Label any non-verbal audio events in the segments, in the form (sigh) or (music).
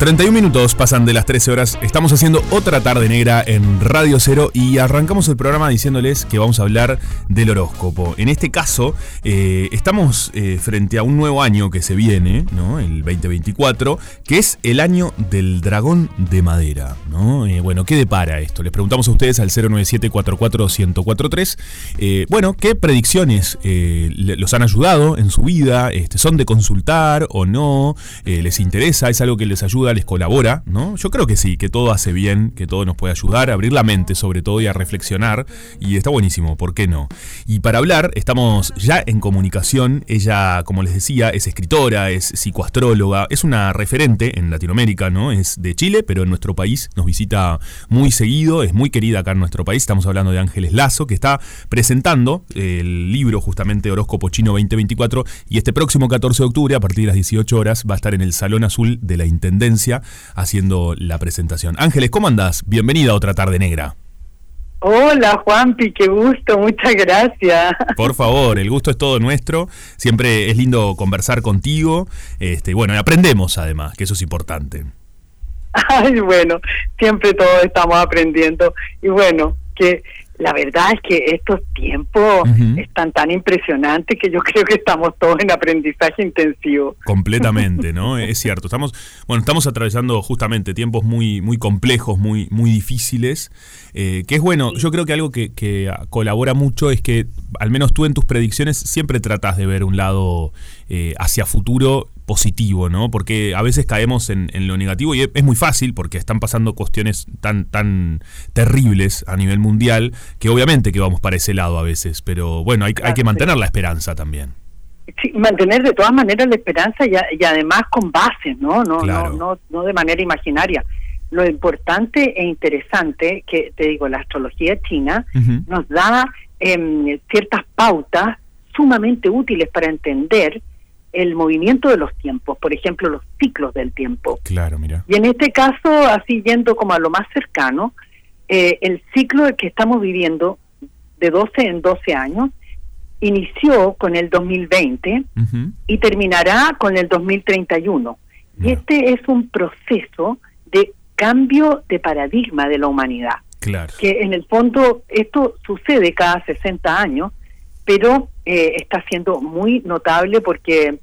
31 minutos pasan de las 13 horas. Estamos haciendo otra tarde negra en Radio Cero y arrancamos el programa diciéndoles que vamos a hablar del horóscopo. En este caso, eh, estamos eh, frente a un nuevo año que se viene, ¿no? El 2024, que es el año del dragón de madera, ¿no? Eh, bueno, ¿qué depara esto? Les preguntamos a ustedes al 097-44-1043. bueno, ¿qué predicciones los han ayudado en su vida? Este, ¿Son de consultar o no? ¿Les interesa? ¿Es algo que les ayuda? Les colabora, ¿no? Yo creo que sí, que todo hace bien, que todo nos puede ayudar a abrir la mente sobre todo y a reflexionar y está buenísimo, ¿por qué no? Y para hablar estamos ya en comunicación, ella, como les decía, es escritora, es psicoastróloga, es una referente en Latinoamérica, ¿no? Es de Chile, pero en nuestro país nos visita muy seguido, es muy querida acá en nuestro país, estamos hablando de Ángeles Lazo, que está presentando el libro justamente Horóscopo Chino 2024 y este próximo 14 de octubre, a partir de las 18 horas, va a estar en el Salón Azul de la Intendencia haciendo la presentación. Ángeles, ¿cómo andás? Bienvenida a otra tarde negra. Hola Juanpi, qué gusto, muchas gracias. Por favor, el gusto es todo nuestro. Siempre es lindo conversar contigo. Este, bueno, y aprendemos además, que eso es importante. (laughs) Ay, bueno, siempre todos estamos aprendiendo. Y bueno, que la verdad es que estos tiempos están tan impresionantes que yo (laughs) creo que estamos todos en aprendizaje intensivo. Completamente, ¿no? (laughs) es cierto. Estamos, bueno, estamos atravesando justamente tiempos muy, muy complejos, muy, muy difíciles. Eh, que es bueno, yo creo que algo que, que, colabora mucho es que, al menos tú en tus predicciones, siempre tratas de ver un lado eh, hacia futuro positivo, ¿no? Porque a veces caemos en, lo negativo y es, muy fácil porque están pasando cuestiones tan, tan terribles a nivel mundial que obviamente que vamos para ese lado a veces, pero bueno, hay, hay que mantener la esperanza también. Sí, mantener de todas maneras la esperanza y, además con bases, ¿no? No, no, no, no de manera imaginaria. Lo importante e interesante que, te digo, la astrología china nos da em, ciertas pautas sumamente útiles para entender el movimiento de los tiempos, por ejemplo, los ciclos del tiempo. Claro, mira. Y en este caso, así yendo como a lo más cercano, eh, el ciclo que estamos viviendo de 12 en 12 años inició con el 2020 y terminará con el 2031. Y este es un proceso de cambio de paradigma de la humanidad. Claro. Que en el fondo esto sucede cada 60 años pero eh, está siendo muy notable porque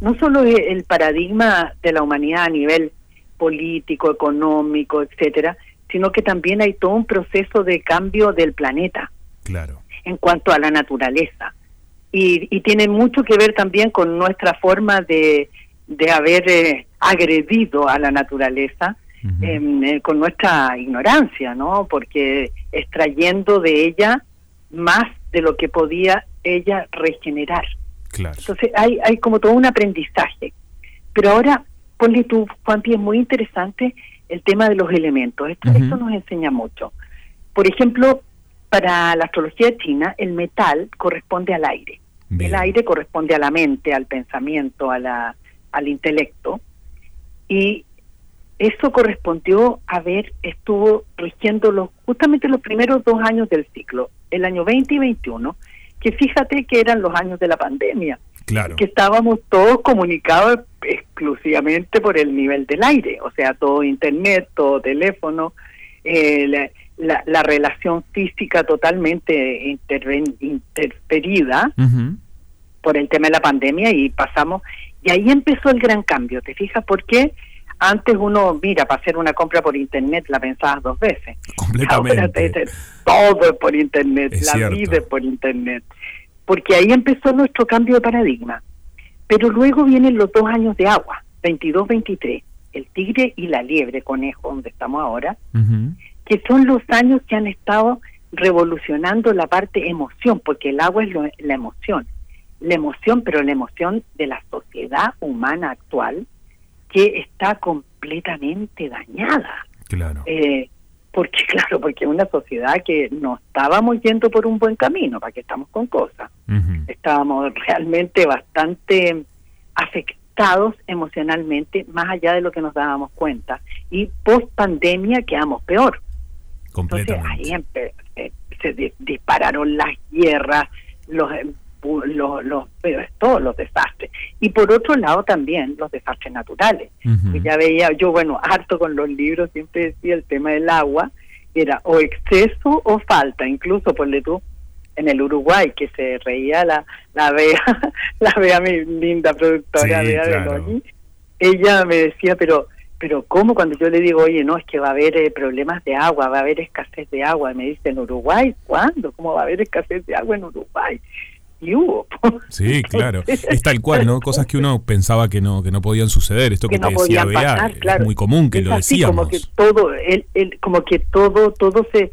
no solo el paradigma de la humanidad a nivel político, económico, etcétera, sino que también hay todo un proceso de cambio del planeta. Claro. En cuanto a la naturaleza. Y, tiene mucho que ver también con nuestra forma de, de haber eh, agredido a la naturaleza, eh, con nuestra ignorancia, ¿no? Porque extrayendo de ella más de lo que podía ella regenerar. Claro. Entonces hay, hay como todo un aprendizaje. Pero ahora, ponle tú, Juanpi, es muy interesante el tema de los elementos. Esto, esto nos enseña mucho. Por ejemplo, para la astrología china, el metal corresponde al aire. El aire corresponde a la mente, al pensamiento, a la, al intelecto. Y eso correspondió a ver, estuvo rigiendo los, justamente los primeros dos años del ciclo, el año 20 y 21, que fíjate que eran los años de la pandemia. Claro. Que estábamos todos comunicados exclusivamente por el nivel del aire, o sea, todo internet, todo teléfono, eh, la, relación física totalmente interferida por el tema de la pandemia y pasamos, y ahí empezó el gran cambio, ¿te fijas por qué? Antes uno, mira, para hacer una compra por internet la pensabas dos veces. Completamente. todo es por internet, la vida es por internet. Porque ahí empezó nuestro cambio de paradigma. Pero luego vienen los dos años de agua, 22-23, el tigre y la liebre, conejo, donde estamos ahora, que son los años que han estado revolucionando la parte emoción, porque el agua es la emoción. La emoción, pero la emoción de la sociedad humana actual, que está completamente dañada. Claro. Eh, porque, (laughs) claro, porque una sociedad que no estábamos yendo por un buen camino, para que estamos con cosas. Estábamos (laughs) realmente bastante afectados emocionalmente, más allá de lo que nos dábamos cuenta. Y post pandemia quedamos peor. Entonces ahí eh, se dispararon las guerras, los los, los, todos los desastres. Y por otro lado también los desastres naturales. Ya veía, yo bueno, harto con los libros, siempre decía el tema del agua, era o exceso o falta, incluso ponle tú en el Uruguay que se reía la la vea (laughs) la vea mi linda productora Bea de ella me decía pero pero cómo cuando yo le digo oye no es que va a haber eh, problemas de agua va a haber escasez de agua me dice en Uruguay cuándo cómo va a haber escasez de agua en Uruguay y hubo. (laughs) Sí, claro. Es tal cual, ¿no? Cosas que uno pensaba que no que no podían suceder. Esto que, te decía Bea, es muy común que lo decíamos. Como que todo, el, el, como que todo, todo se,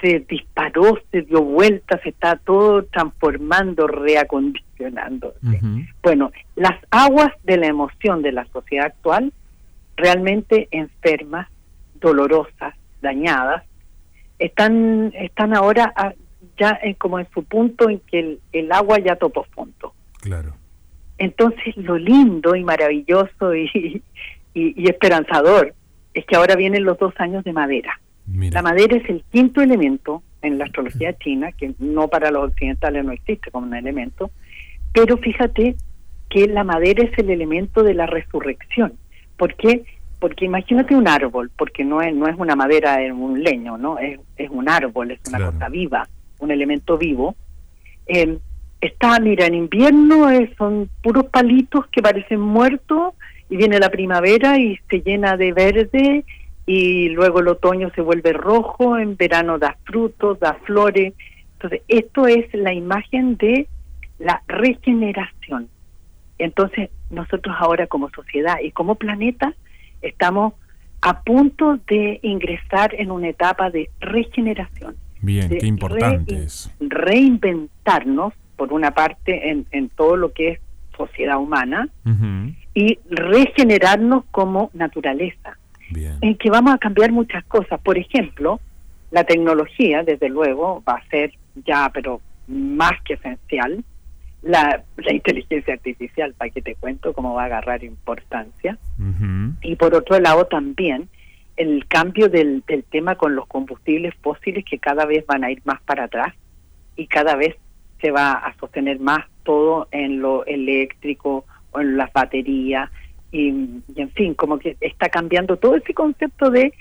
se disparó, se dio vuelta, se está todo transformando, reacondicionando. Bueno, las aguas de la emoción de la sociedad actual, realmente enfermas, dolorosas, dañadas, están, están ahora ya en, como en su punto en que el, agua ya topó fondo. Claro. Entonces lo lindo y maravilloso (laughs) y, y, esperanzador es que ahora vienen los dos años de madera. La madera es el quinto elemento en la astrología china, que no para los occidentales no existe como un elemento, pero fíjate que la madera es el elemento de la resurrección. ¿Por qué? Porque imagínate un árbol, porque no es, no es una madera, es un leño, ¿no? Es, es un árbol, es una cosa viva un elemento vivo. Eh, está, mira, en invierno eh, son puros palitos que parecen muertos y viene la primavera y se llena de verde y luego el otoño se vuelve rojo, en verano da frutos, da flores. Entonces, esto es la imagen de la regeneración. Entonces, nosotros ahora como sociedad y como planeta estamos a punto de ingresar en una etapa de regeneración. Bien, qué importante es. Reinventarnos, por una parte, en, en todo lo que es sociedad humana y regenerarnos como naturaleza. Bien. En que vamos a cambiar muchas cosas. Por ejemplo, la tecnología, desde luego, va a ser ya, pero más que esencial. La, la inteligencia artificial, para que te cuento cómo va a agarrar importancia. Y por otro lado también el cambio del, del tema con los combustibles fósiles que cada vez van a ir más para atrás y cada vez se va a sostener más todo en lo eléctrico o en las baterías y, en fin, como que está cambiando todo ese concepto de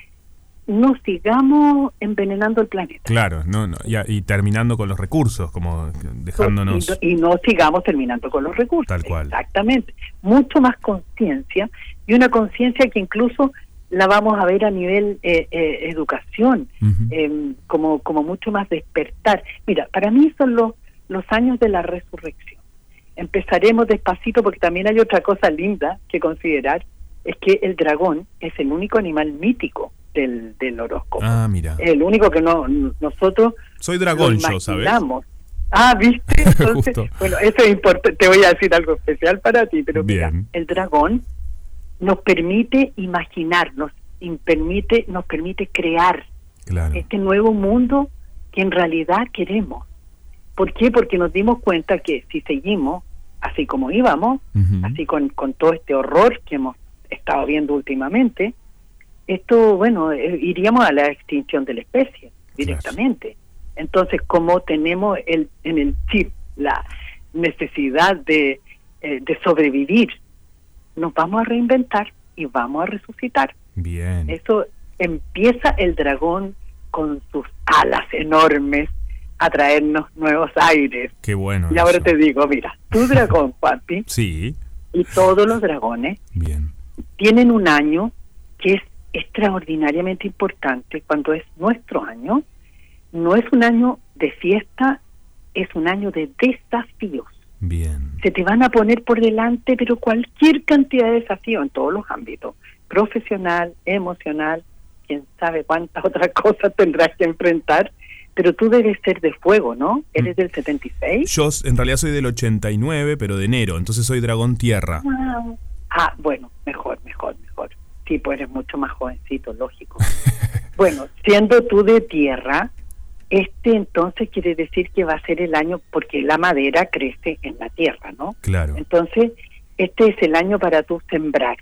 no sigamos envenenando el planeta. Claro, no, no y, terminando con los recursos, como dejándonos... Y, y, no sigamos terminando con los recursos. Tal cual. Exactamente. Mucho más conciencia y una conciencia que incluso la vamos a ver a nivel eh, eh, educación, em, como, como mucho más despertar. Mira, para mí son los, los años de la resurrección. Empezaremos despacito porque también hay otra cosa linda que considerar, es que el dragón es el único animal mítico del, del horóscopo. Ah, mira. El único que no nosotros... Soy dragón yo, ¿sabes? Ah, ¿viste? (laughs) Entonces, bueno, eso es importante. Te voy a decir algo especial para ti, pero mira, el dragón nos permite imaginarnos, permite, nos permite crear este nuevo mundo que en realidad queremos. ¿Por qué? Porque nos dimos cuenta que si seguimos así como íbamos, así con, con todo este horror que hemos estado viendo últimamente, esto, bueno, eh, iríamos a la extinción de la especie directamente. Entonces, como tenemos el, en el chip la necesidad de, eh, de sobrevivir nos vamos a reinventar y vamos a resucitar. Bien. Eso empieza el dragón con sus alas enormes a traernos nuevos aires. Qué bueno. Y ahora te digo, mira, tu (laughs) dragón, papi. sí. Y todos los dragones. Bien. Tienen un año que es extraordinariamente importante cuando es nuestro año. No es un año de fiesta, es un año de desafíos. Bien. Se te van a poner por delante, pero cualquier cantidad de desafío en todos los ámbitos, profesional, emocional, quién sabe cuántas (laughs) otras cosas tendrás que enfrentar, pero tú debes ser de fuego, ¿no? ¿Eres mm. del 76? Yo en realidad soy del 89, pero de enero, entonces soy dragón tierra. Ah, ah bueno, mejor, mejor, mejor. Sí, pues eres mucho más jovencito, lógico. (laughs) bueno, siendo tú de tierra, este entonces quiere decir que va a ser el año, porque la madera crece en la tierra, ¿no? Claro. Entonces, este es el año para tú sembrar.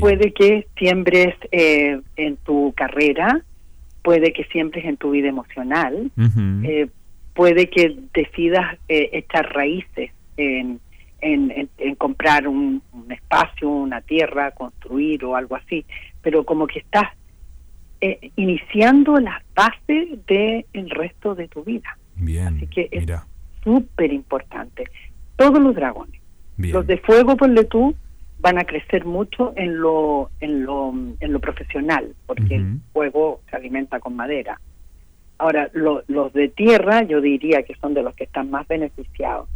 Puede que siembres eh, en tu carrera, puede que siembres en tu vida emocional, eh, puede que decidas eh, echar raíces en, en, comprar un, espacio, una tierra, construir o algo así, pero como que estás eh, iniciando las bases del el resto de tu vida. Bien, así que es súper importante. Todos los dragones, los de fuego, ponle tú, van a crecer mucho en lo, en lo, en lo profesional, porque el fuego se alimenta con madera. Ahora, los de tierra, yo diría que son de los que están más beneficiados.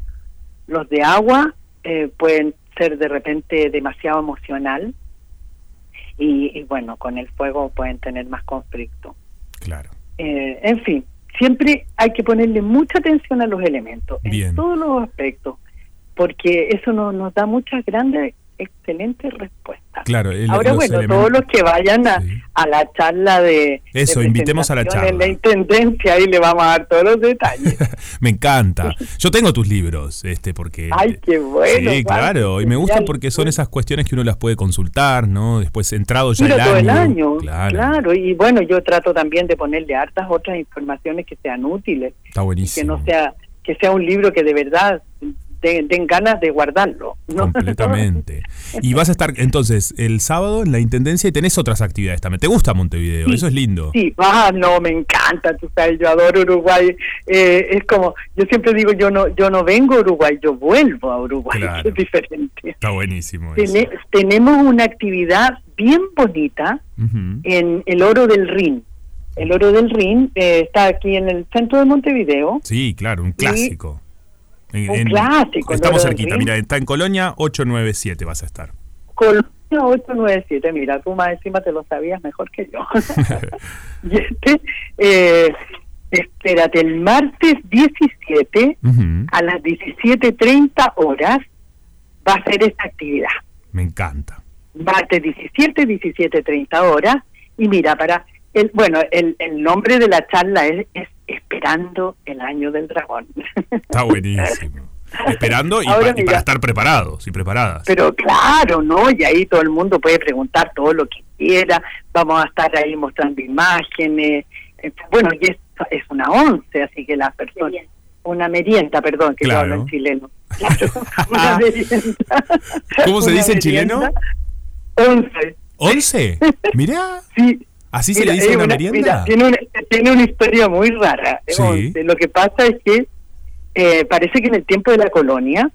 Los de agua eh, pueden ser de repente demasiado emocional y, bueno, con el fuego pueden tener más conflicto. Claro. Eh, en fin, siempre hay que ponerle mucha atención a los elementos, en todos los aspectos, porque eso nos da muchas grandes excelente respuesta. Claro, ahora bueno, todos los que vayan a, a la charla de eso, invitemos a la charla. En la intendencia ahí le vamos a dar todos los detalles. (laughs) me encanta. Yo tengo tus libros, este, porque ay qué bueno. Sí, claro, y me gustan porque son esas cuestiones que uno las puede consultar, ¿no? Después entrado ya el todo el año, claro. Y bueno, yo trato también de ponerle hartas otras informaciones que sean útiles. Está buenísimo. Que no sea que sea un libro que de verdad den, ganas de guardarlo. Completamente. y vas a estar entonces el sábado en la Intendencia y tenés otras actividades también. ¿Te gusta Montevideo? Eso es lindo. Sí, ah, no, me encanta, tú sabes, yo adoro Uruguay. Eh, es como, yo siempre digo, yo no yo no vengo a Uruguay, yo vuelvo a Uruguay, (laughs) es diferente. Está buenísimo. tenemos una actividad bien bonita en el Oro del Rin. El Oro del Rin eh, está aquí en el centro de Montevideo. Sí, claro, un clásico. Un clásico. Estamos cerquita, mira, está en Colonia 897 vas a estar. Colonia 897, mira, tú más encima te lo sabías mejor que yo. (laughs) (laughs) y este, eh, espérate, el martes 17 a las 17.30 horas va a ser esta actividad. Me encanta. Martes 17, 17.30 horas. Y mira, para el, bueno, el, el nombre de la charla es, es Esperando el año del dragón. Está buenísimo. (laughs) Esperando y, para estar preparados y preparadas. Pero claro, ¿no? Y ahí todo el mundo puede preguntar todo lo que quiera. Vamos a estar ahí mostrando imágenes. Eh, bueno, y es, es una once, así que las personas... Una merienda, perdón, que claro. hablo en chileno. (laughs) Claro, una merienda. ¿Cómo se dice en chileno? Once. ¿Once? Mira. Sí, ¿Así se le dice una, merienda? tiene, una, tiene una historia muy rara. Lo que pasa es que eh, parece que en el tiempo de la colonia,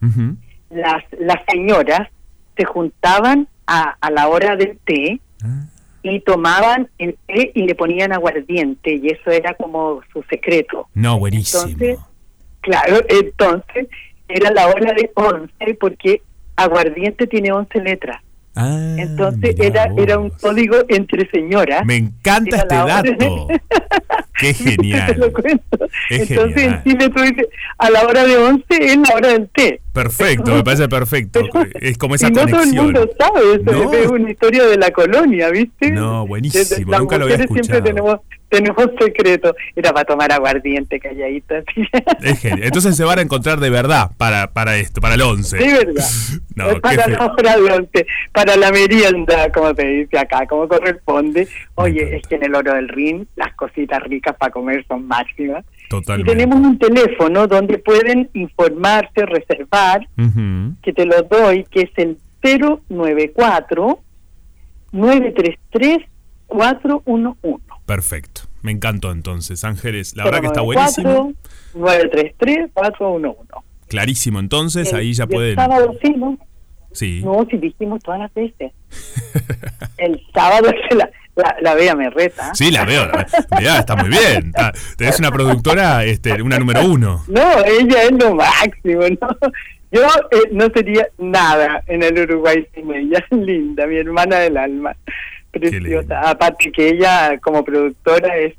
las, las señoras se juntaban a, a la hora del té ah. y tomaban el té y le ponían aguardiente, y eso era como su secreto. No, buenísimo. Entonces, claro, entonces era la hora de once, porque aguardiente tiene once letras. Ah, Entonces era, era un código entre señoras. Me encanta este dato. Qué (laughs) genial. Entonces en Chile tú dices, a la hora de 11 es la hora del té. Perfecto, me parece perfecto. es (laughs) como esa y no todo el mundo sabe, eso es una historia de la colonia, ¿viste? No, buenísimo, nunca lo había escuchado. siempre tenemos tenemos secreto. Era para tomar aguardiente calladito. Es genial. Entonces se van a encontrar de verdad para, para esto, para el 11. Sí, verdad. (laughs) no, para la hora de 11, para la merienda, como se dice acá, como corresponde. Oye, es que en el oro del Rin las cositas ricas para comer son máximas. Totalmente. Y tenemos un teléfono donde pueden informarse, reservar, que te lo doy, que es el 094 933 411. Perfecto. Me encantó entonces, Ángeles. La verdad que está buenísimo. 933-411. Clarísimo, entonces ahí ya pueden. El sábado sí, ¿no? Sí. No, si dijimos todas las veces. (laughs) el sábado es la, la, la Bea me reta. Sí, la veo. La, está muy bien. Ah, tenés una productora, este, una número uno. No, ella es lo máximo. ¿no? Yo eh, no sería nada en el Uruguay sin ella. (laughs) Linda, mi hermana del alma preciosa. Aparte que ella como productora es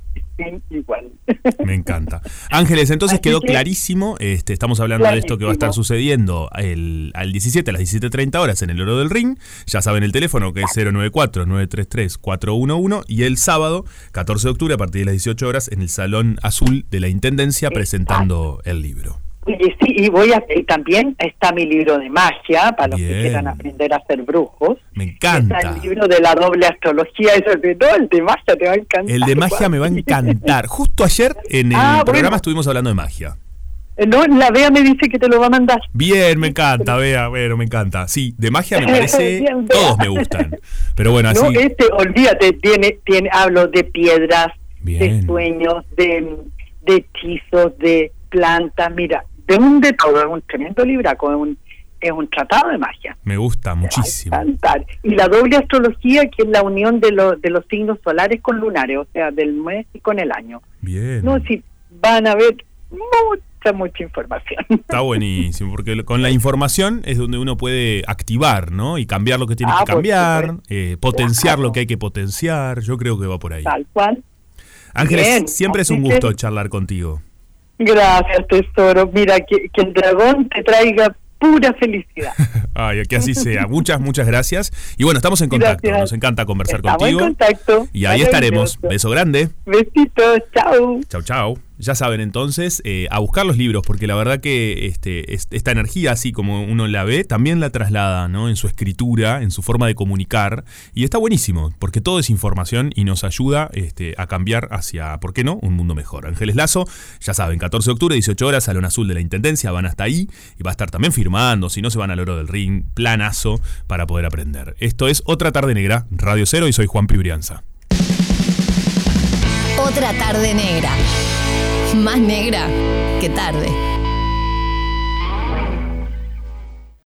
igual. (laughs) Me encanta. Ángeles, entonces quedó clarísimo, este, estamos hablando de esto que va a estar sucediendo el, al 17, a las 17.30 horas en el Oro del Ring, ya saben el teléfono que es 094-933-411 y el sábado, 14 de octubre, a partir de las 18 horas, en el Salón Azul de la Intendencia presentando el libro. Oye, sí, y voy a y también está mi libro de magia para los que quieran aprender a ser brujos. Me encanta. Está el libro de la doble astrología, eso de todo, el de magia te va a encantar. El de magia me va a encantar. (laughs) Justo ayer en el ah, programa estuvimos hablando de magia. Eh, no, la Bea me dice que te lo va a mandar. Bien, me encanta, Bea, bueno, me encanta. Sí, de magia me parece, (laughs) todos me gustan. Pero bueno, así. No, este, olvídate, tiene, tiene, hablo de piedras, de sueños, de, de hechizos, de plantas, mira, de un de todo, es un tremendo libraco, es un, es un tratado de magia. Me gusta muchísimo. Y la doble astrología, que es la unión de, los de los signos solares con lunares, o sea, del mes y con el año. Bien. No, si van a ver mucha, mucha información. Está (laughs) buenísimo, porque con la información es donde uno puede activar, ¿no? Y cambiar lo que tiene ah, que cambiar, eh, potenciar lo que hay que potenciar. Yo creo que va por ahí. Tal cual. Ángeles, siempre es un gusto charlar contigo. Gracias, tesoro. Mira, que, el dragón te traiga pura felicidad. (laughs) Ay, que así sea. Muchas, muchas gracias. Y bueno, estamos en contacto. Nos encanta conversar contigo. En contacto. Y ahí estaremos. Beso grande. Besitos. Chao. Chao, chao. Ya saben entonces, eh, a buscar los libros, porque la verdad que este, esta energía, así como uno la ve, también la traslada ¿no? en su escritura, en su forma de comunicar. Y está buenísimo, porque todo es información y nos ayuda este, a cambiar hacia, ¿por qué no?, un mundo mejor. Ángeles Lazo, ya saben, 14 de octubre, 18 horas, Salón Azul de la Intendencia, van hasta ahí y va a estar también firmando, si no se van al oro del ring, planazo para poder aprender. Esto es Otra Tarde Negra, Radio Cero, y soy Juan Pibrianza. Otra Tarde Negra. Más negra que tarde.